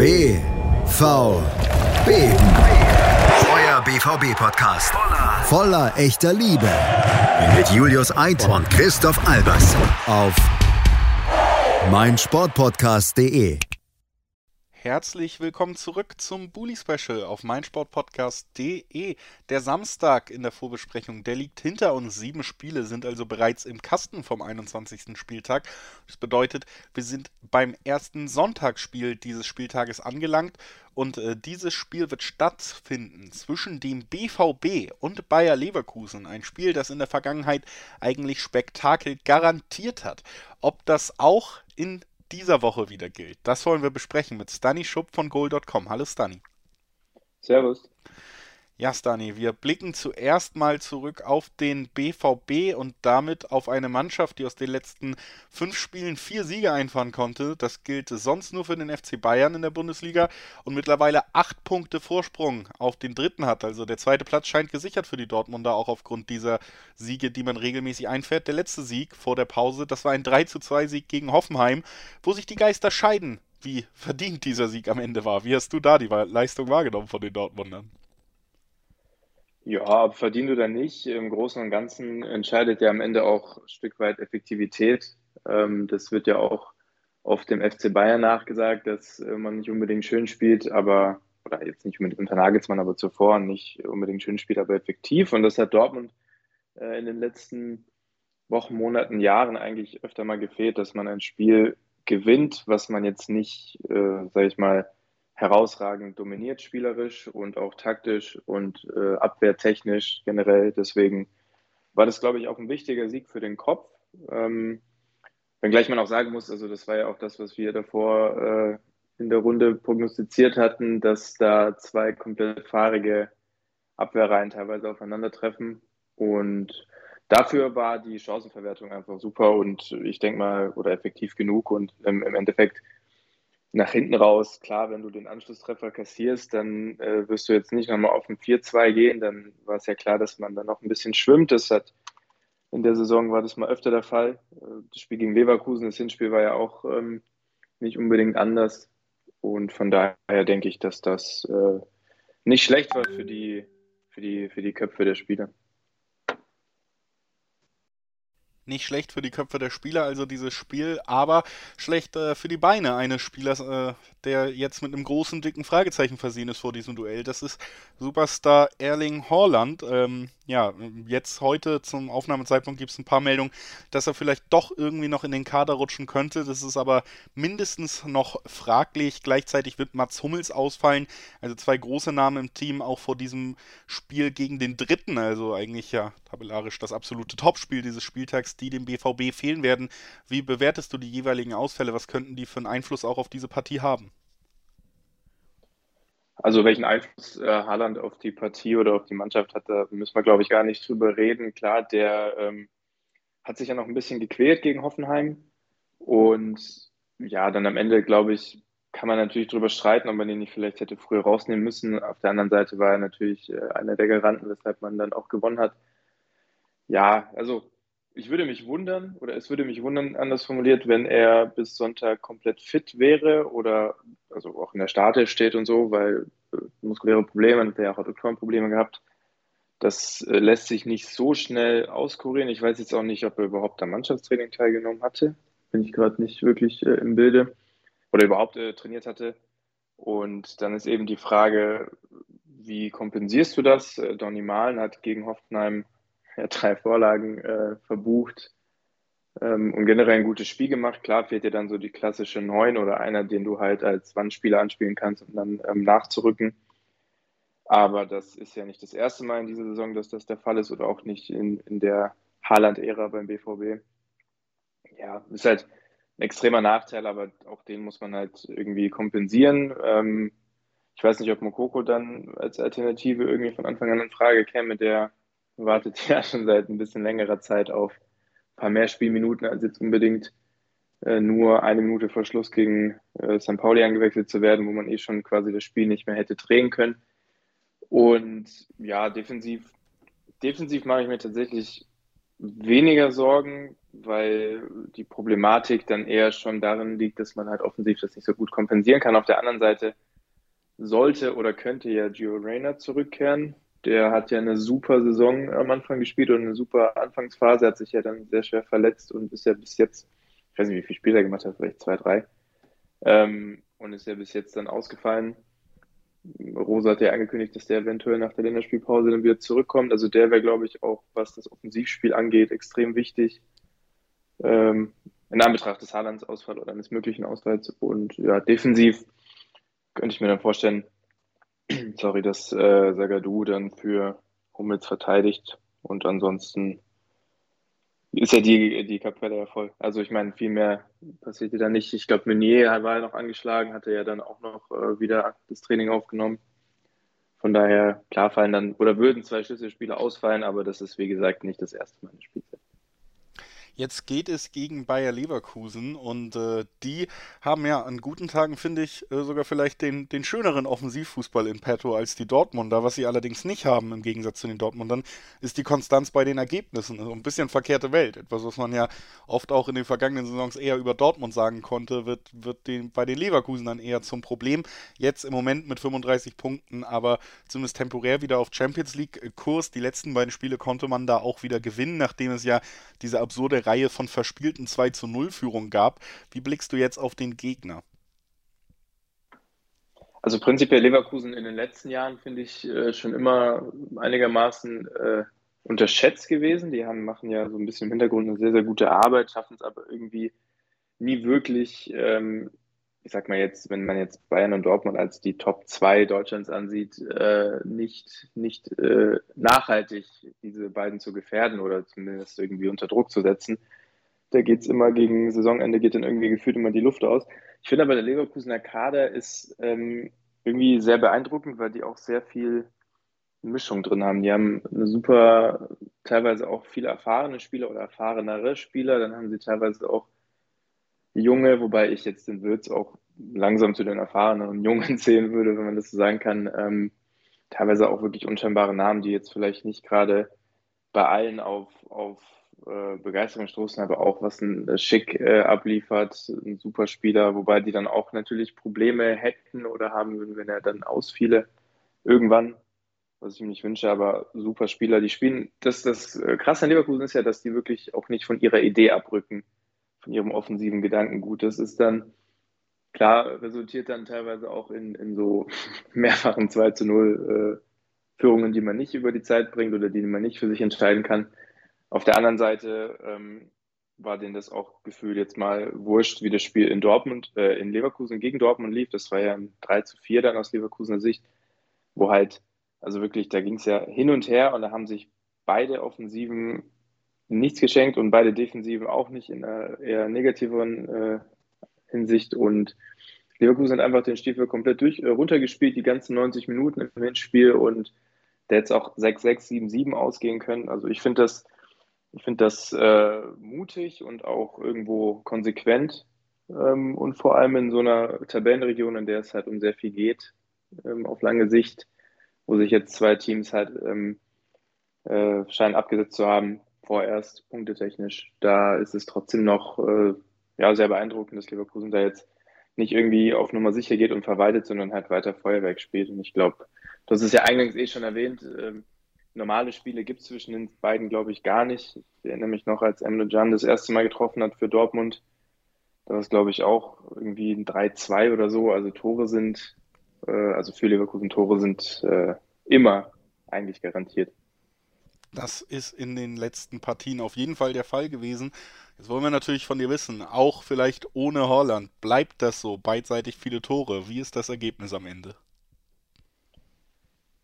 BVB. Euer BVB-Podcast. Voller echter Liebe. Mit Julius Eid und Christoph Albers. Auf meinsportpodcast.de. Herzlich willkommen zurück zum Bully Special auf meinsportpodcast.de. Der Samstag in der Vorbesprechung, der liegt hinter uns. Sieben Spiele sind also bereits im Kasten vom 21. Spieltag. Das bedeutet, wir sind beim ersten Sonntagsspiel dieses Spieltages angelangt und äh, dieses Spiel wird stattfinden zwischen dem BVB und Bayer Leverkusen. Ein Spiel, das in der Vergangenheit eigentlich Spektakel garantiert hat. Ob das auch in dieser Woche wieder gilt. Das wollen wir besprechen mit Stani Schupp von Goal.com. Hallo Stani. Servus. Ja, Stani, wir blicken zuerst mal zurück auf den BVB und damit auf eine Mannschaft, die aus den letzten fünf Spielen vier Siege einfahren konnte. Das gilt sonst nur für den FC Bayern in der Bundesliga und mittlerweile acht Punkte Vorsprung auf den dritten hat. Also der zweite Platz scheint gesichert für die Dortmunder, auch aufgrund dieser Siege, die man regelmäßig einfährt. Der letzte Sieg vor der Pause, das war ein 3 zu 2 Sieg gegen Hoffenheim, wo sich die Geister scheiden, wie verdient dieser Sieg am Ende war. Wie hast du da die Leistung wahrgenommen von den Dortmundern? Ja, verdient oder nicht, im Großen und Ganzen entscheidet ja am Ende auch ein Stück weit Effektivität. Ähm, das wird ja auch auf dem FC Bayern nachgesagt, dass äh, man nicht unbedingt schön spielt, aber, oder jetzt nicht unbedingt unter Nagelsmann, aber zuvor nicht unbedingt schön spielt, aber effektiv. Und das hat Dortmund äh, in den letzten Wochen, Monaten, Jahren eigentlich öfter mal gefehlt, dass man ein Spiel gewinnt, was man jetzt nicht, äh, sag ich mal, herausragend dominiert spielerisch und auch taktisch und äh, abwehrtechnisch generell. Deswegen war das, glaube ich, auch ein wichtiger Sieg für den Kopf. Ähm, wenngleich man auch sagen muss, also das war ja auch das, was wir davor äh, in der Runde prognostiziert hatten, dass da zwei komplett fahrige Abwehrreihen teilweise aufeinandertreffen. Und dafür war die Chancenverwertung einfach super und ich denke mal, oder effektiv genug. Und ähm, im Endeffekt nach hinten raus, klar, wenn du den Anschlusstreffer kassierst, dann äh, wirst du jetzt nicht nochmal auf ein 4-2 gehen. Dann war es ja klar, dass man dann noch ein bisschen schwimmt. Das hat in der Saison war das mal öfter der Fall. Äh, das Spiel gegen Leverkusen, das Hinspiel war ja auch ähm, nicht unbedingt anders. Und von daher denke ich, dass das äh, nicht schlecht war für die, für, die, für die Köpfe der Spieler nicht schlecht für die Köpfe der Spieler, also dieses Spiel, aber schlecht äh, für die Beine eines Spielers, äh, der jetzt mit einem großen, dicken Fragezeichen versehen ist vor diesem Duell. Das ist Superstar Erling Haaland. Ähm, ja, jetzt heute zum Aufnahmezeitpunkt gibt es ein paar Meldungen, dass er vielleicht doch irgendwie noch in den Kader rutschen könnte. Das ist aber mindestens noch fraglich. Gleichzeitig wird Mats Hummels ausfallen. Also zwei große Namen im Team, auch vor diesem Spiel gegen den Dritten. Also eigentlich ja tabellarisch das absolute Topspiel dieses Spieltags, die dem BVB fehlen werden. Wie bewertest du die jeweiligen Ausfälle? Was könnten die für einen Einfluss auch auf diese Partie haben? Also welchen Einfluss äh, Haaland auf die Partie oder auf die Mannschaft hat, da müssen wir, glaube ich, gar nicht drüber reden. Klar, der ähm, hat sich ja noch ein bisschen gequält gegen Hoffenheim. Und ja, dann am Ende, glaube ich, kann man natürlich drüber streiten, ob man ihn nicht vielleicht hätte früher rausnehmen müssen. Auf der anderen Seite war er natürlich äh, einer der Garanten, weshalb man dann auch gewonnen hat. Ja, also ich würde mich wundern, oder es würde mich wundern, anders formuliert, wenn er bis Sonntag komplett fit wäre oder also auch in der Starte steht und so, weil äh, muskuläre Probleme, hat er auch Adduktorenprobleme gehabt. Das äh, lässt sich nicht so schnell auskurieren. Ich weiß jetzt auch nicht, ob er überhaupt am Mannschaftstraining teilgenommen hatte. Bin ich gerade nicht wirklich äh, im Bilde. Oder überhaupt äh, trainiert hatte. Und dann ist eben die Frage, wie kompensierst du das? Äh, Donny Malen hat gegen Hoffenheim ja, drei Vorlagen äh, verbucht ähm, und generell ein gutes Spiel gemacht. Klar fehlt dir dann so die klassische Neun oder einer, den du halt als Wandspieler anspielen kannst, um dann ähm, nachzurücken. Aber das ist ja nicht das erste Mal in dieser Saison, dass das der Fall ist oder auch nicht in, in der Haaland-Ära beim BVB. Ja, ist halt ein extremer Nachteil, aber auch den muss man halt irgendwie kompensieren. Ähm, ich weiß nicht, ob Mokoko dann als Alternative irgendwie von Anfang an in Frage käme, der wartet ja schon seit ein bisschen längerer Zeit auf ein paar mehr Spielminuten, als jetzt unbedingt äh, nur eine Minute vor Schluss gegen äh, St. Pauli angewechselt zu werden, wo man eh schon quasi das Spiel nicht mehr hätte drehen können. Und ja, defensiv, defensiv mache ich mir tatsächlich weniger Sorgen, weil die Problematik dann eher schon darin liegt, dass man halt offensiv das nicht so gut kompensieren kann. Auf der anderen Seite sollte oder könnte ja Gio Reyna zurückkehren. Der hat ja eine super Saison am Anfang gespielt und eine super Anfangsphase, hat sich ja dann sehr schwer verletzt und ist ja bis jetzt, ich weiß nicht, wie viele Spiele er gemacht hat, vielleicht zwei, drei, ähm, und ist ja bis jetzt dann ausgefallen. Rosa hat ja angekündigt, dass der eventuell nach der Länderspielpause dann wieder zurückkommt. Also der wäre, glaube ich, auch, was das Offensivspiel angeht, extrem wichtig. Ähm, in Anbetracht des Haalands Ausfall oder eines möglichen Ausfalls. Und ja, defensiv könnte ich mir dann vorstellen, sorry, dass äh, Sagadu dann für Hummels verteidigt und ansonsten ist ja die, die Kapelle ja voll. Also ich meine, viel mehr passierte da nicht. Ich glaube, Meunier war ja noch angeschlagen, hatte ja dann auch noch äh, wieder das Training aufgenommen. Von daher, klar fallen dann, oder würden zwei Schlüsselspiele ausfallen, aber das ist, wie gesagt, nicht das erste Mal in der Spielzeit. Jetzt geht es gegen Bayer Leverkusen und äh, die haben ja an guten Tagen, finde ich, äh, sogar vielleicht den, den schöneren Offensivfußball in petto als die Dortmunder. Was sie allerdings nicht haben, im Gegensatz zu den Dortmundern, ist die Konstanz bei den Ergebnissen. Also ein bisschen verkehrte Welt. Etwas, was man ja oft auch in den vergangenen Saisons eher über Dortmund sagen konnte, wird, wird den, bei den Leverkusen dann eher zum Problem. Jetzt im Moment mit 35 Punkten, aber zumindest temporär wieder auf Champions League-Kurs. Die letzten beiden Spiele konnte man da auch wieder gewinnen, nachdem es ja diese absurde Reihe von verspielten 2 zu 0 Führungen gab. Wie blickst du jetzt auf den Gegner? Also prinzipiell Leverkusen in den letzten Jahren finde ich äh, schon immer einigermaßen äh, unterschätzt gewesen. Die haben, machen ja so ein bisschen im Hintergrund eine sehr, sehr gute Arbeit, schaffen es aber irgendwie nie wirklich ähm, ich sag mal jetzt, wenn man jetzt Bayern und Dortmund als die Top 2 Deutschlands ansieht, äh, nicht, nicht äh, nachhaltig diese beiden zu gefährden oder zumindest irgendwie unter Druck zu setzen. Da geht es immer gegen Saisonende, geht dann irgendwie gefühlt immer die Luft aus. Ich finde aber, der Leverkusener Kader ist ähm, irgendwie sehr beeindruckend, weil die auch sehr viel Mischung drin haben. Die haben eine super, teilweise auch viele erfahrene Spieler oder erfahrenere Spieler. Dann haben sie teilweise auch Junge, wobei ich jetzt den Würz auch langsam zu den erfahrenen Jungen zählen würde, wenn man das so sagen kann. Ähm, teilweise auch wirklich unscheinbare Namen, die jetzt vielleicht nicht gerade bei allen auf, auf äh, Begeisterung stoßen, aber auch was ein Schick äh, abliefert, ein super Spieler, wobei die dann auch natürlich Probleme hätten oder haben würden, wenn er dann ausfiele irgendwann, was ich ihm nicht wünsche, aber super Spieler, die spielen. Das, das äh, Krasse an Leverkusen ist ja, dass die wirklich auch nicht von ihrer Idee abrücken von ihrem offensiven Gedankengut. Das ist dann, klar, resultiert dann teilweise auch in, in so mehrfachen 2 zu 0 äh, Führungen, die man nicht über die Zeit bringt oder die man nicht für sich entscheiden kann. Auf der anderen Seite ähm, war denen das auch gefühlt jetzt mal wurscht, wie das Spiel in Dortmund, äh, in Leverkusen gegen Dortmund lief. Das war ja ein 3 zu 4 dann aus Leverkusener Sicht, wo halt, also wirklich, da ging es ja hin und her und da haben sich beide Offensiven nichts geschenkt und beide Defensiven auch nicht in einer eher negativeren äh, Hinsicht. Und Leverkusen hat einfach den Stiefel komplett durch, äh, runtergespielt, die ganzen 90 Minuten im Hinspiel und der jetzt auch 6-6, 7-7 ausgehen können. Also ich finde das, ich finde das äh, mutig und auch irgendwo konsequent ähm, und vor allem in so einer Tabellenregion, in der es halt um sehr viel geht, ähm, auf lange Sicht, wo sich jetzt zwei Teams halt ähm, äh, scheinen abgesetzt zu haben, vorerst, punktetechnisch. Da ist es trotzdem noch äh, ja, sehr beeindruckend, dass Leverkusen da jetzt nicht irgendwie auf Nummer sicher geht und verwaltet, sondern halt weiter Feuerwerk spielt. Und ich glaube, das ist ja eingangs eh schon erwähnt, äh, normale Spiele gibt es zwischen den beiden, glaube ich, gar nicht. Ich erinnere mich noch, als Emre Can das erste Mal getroffen hat für Dortmund. Da war es, glaube ich, auch irgendwie ein 3-2 oder so. Also Tore sind, äh, also für Leverkusen Tore sind äh, immer eigentlich garantiert. Das ist in den letzten Partien auf jeden Fall der Fall gewesen. Jetzt wollen wir natürlich von dir wissen, auch vielleicht ohne Holland, bleibt das so, beidseitig viele Tore? Wie ist das Ergebnis am Ende?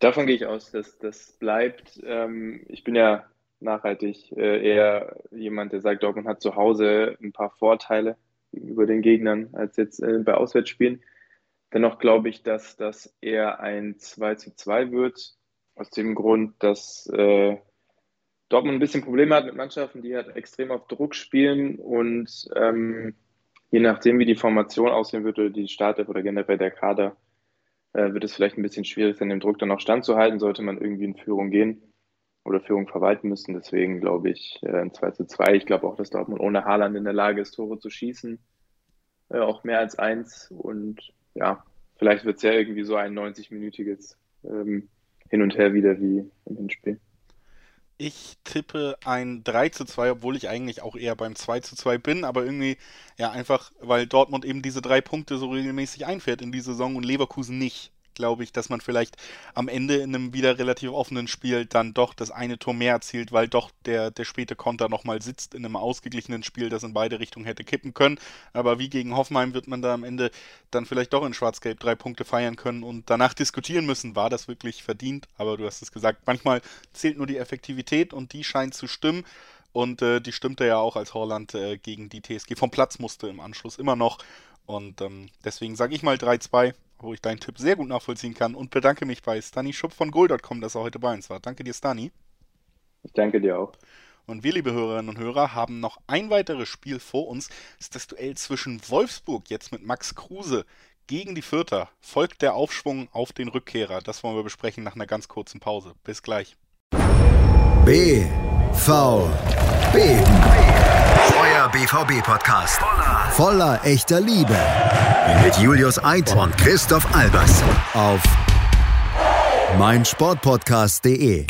Davon gehe ich aus, dass das bleibt. Ähm, ich bin ja nachhaltig äh, eher jemand, der sagt, Dortmund hat zu Hause ein paar Vorteile gegenüber den Gegnern als jetzt äh, bei Auswärtsspielen. Dennoch glaube ich, dass das eher ein 2 zu 2 wird, aus dem Grund, dass äh, Dortmund ein bisschen Probleme hat mit Mannschaften, die halt extrem auf Druck spielen und ähm, je nachdem, wie die Formation aussehen wird oder die Startelf oder generell der Kader, äh, wird es vielleicht ein bisschen schwierig sein, dem Druck dann auch standzuhalten, sollte man irgendwie in Führung gehen. oder Führung verwalten müssen. Deswegen glaube ich äh, ein 2 zu 2. Ich glaube auch, dass Dortmund ohne Haaland in der Lage ist, Tore zu schießen. Äh, auch mehr als eins. Und ja, vielleicht wird es ja irgendwie so ein 90-minütiges ähm, Hin und Her wieder wie im Hinspiel. Ich tippe ein 3 zu 2, obwohl ich eigentlich auch eher beim 2 zu 2 bin, aber irgendwie, ja, einfach, weil Dortmund eben diese drei Punkte so regelmäßig einfährt in die Saison und Leverkusen nicht glaube ich, dass man vielleicht am Ende in einem wieder relativ offenen Spiel dann doch das eine Tor mehr erzielt, weil doch der, der späte Konter nochmal sitzt in einem ausgeglichenen Spiel, das in beide Richtungen hätte kippen können. Aber wie gegen Hoffenheim wird man da am Ende dann vielleicht doch in Schwarz-Gelb drei Punkte feiern können und danach diskutieren müssen, war das wirklich verdient? Aber du hast es gesagt, manchmal zählt nur die Effektivität und die scheint zu stimmen. Und äh, die stimmte ja auch, als Holland äh, gegen die TSG vom Platz musste im Anschluss immer noch. Und ähm, deswegen sage ich mal 3-2 wo ich deinen Tipp sehr gut nachvollziehen kann und bedanke mich bei Stani Schupp von Goal.com, dass er heute bei uns war. Danke dir, Stani. Ich danke dir auch. Und wir, liebe Hörerinnen und Hörer, haben noch ein weiteres Spiel vor uns. Das ist das Duell zwischen Wolfsburg, jetzt mit Max Kruse, gegen die Vierter. Folgt der Aufschwung auf den Rückkehrer. Das wollen wir besprechen nach einer ganz kurzen Pause. Bis gleich. B, V, B. Euer BVB-Podcast. Voller, voller echter Liebe. Mit Julius Eid und Christoph Albers. Auf meinsportpodcast.de.